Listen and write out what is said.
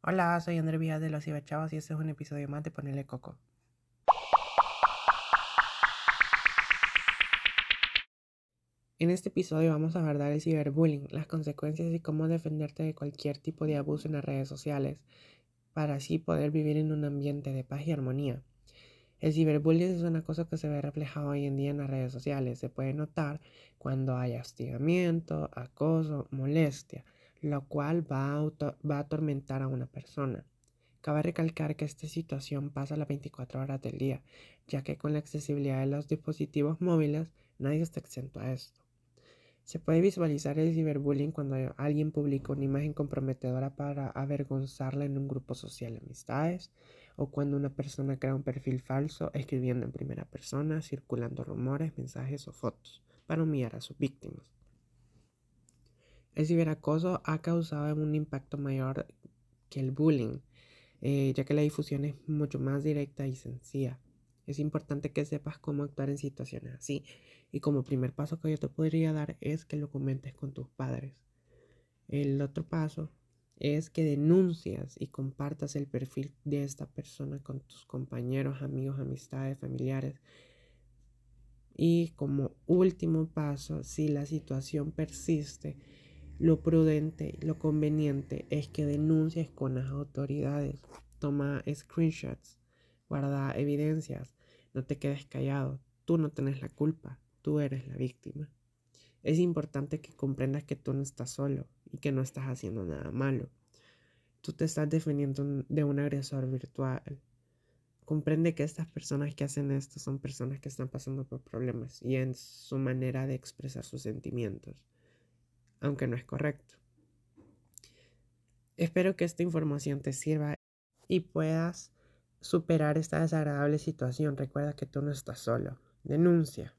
Hola, soy André Villas de los Ciberchavos y este es un episodio más de Ponerle Coco. En este episodio vamos a abordar el ciberbullying, las consecuencias y cómo defenderte de cualquier tipo de abuso en las redes sociales, para así poder vivir en un ambiente de paz y armonía. El ciberbullying es una cosa que se ve reflejado hoy en día en las redes sociales. Se puede notar cuando hay hostigamiento, acoso, molestia lo cual va a, atormentar a una persona. Cabe recalcar que esta situación pasa las 24 horas del día, ya que con la accesibilidad de los dispositivos móviles nadie está exento a esto. Se puede visualizar el ciberbullying cuando alguien publica una imagen comprometedora para avergonzarla en un grupo social de amistades, o cuando una persona crea un perfil falso escribiendo en primera persona, circulando rumores, mensajes o fotos para humillar a sus víctimas. El ciberacoso ha causado un impacto mayor que el bullying, eh, ya que la difusión es mucho más directa y sencilla. Es importante que sepas cómo actuar en situaciones así. Y como primer paso que yo te podría dar es que lo comentes con tus padres. El otro paso es que denuncias y compartas el perfil de esta persona con tus compañeros, amigos, amistades, familiares. Y como último paso, si la situación persiste, lo prudente, lo conveniente es que denuncies con las autoridades. Toma screenshots, guarda evidencias, no te quedes callado. Tú no tienes la culpa, tú eres la víctima. Es importante que comprendas que tú no estás solo y que no estás haciendo nada malo. Tú te estás defendiendo de un agresor virtual. Comprende que estas personas que hacen esto son personas que están pasando por problemas y en su manera de expresar sus sentimientos aunque no es correcto. Espero que esta información te sirva y puedas superar esta desagradable situación. Recuerda que tú no estás solo. Denuncia.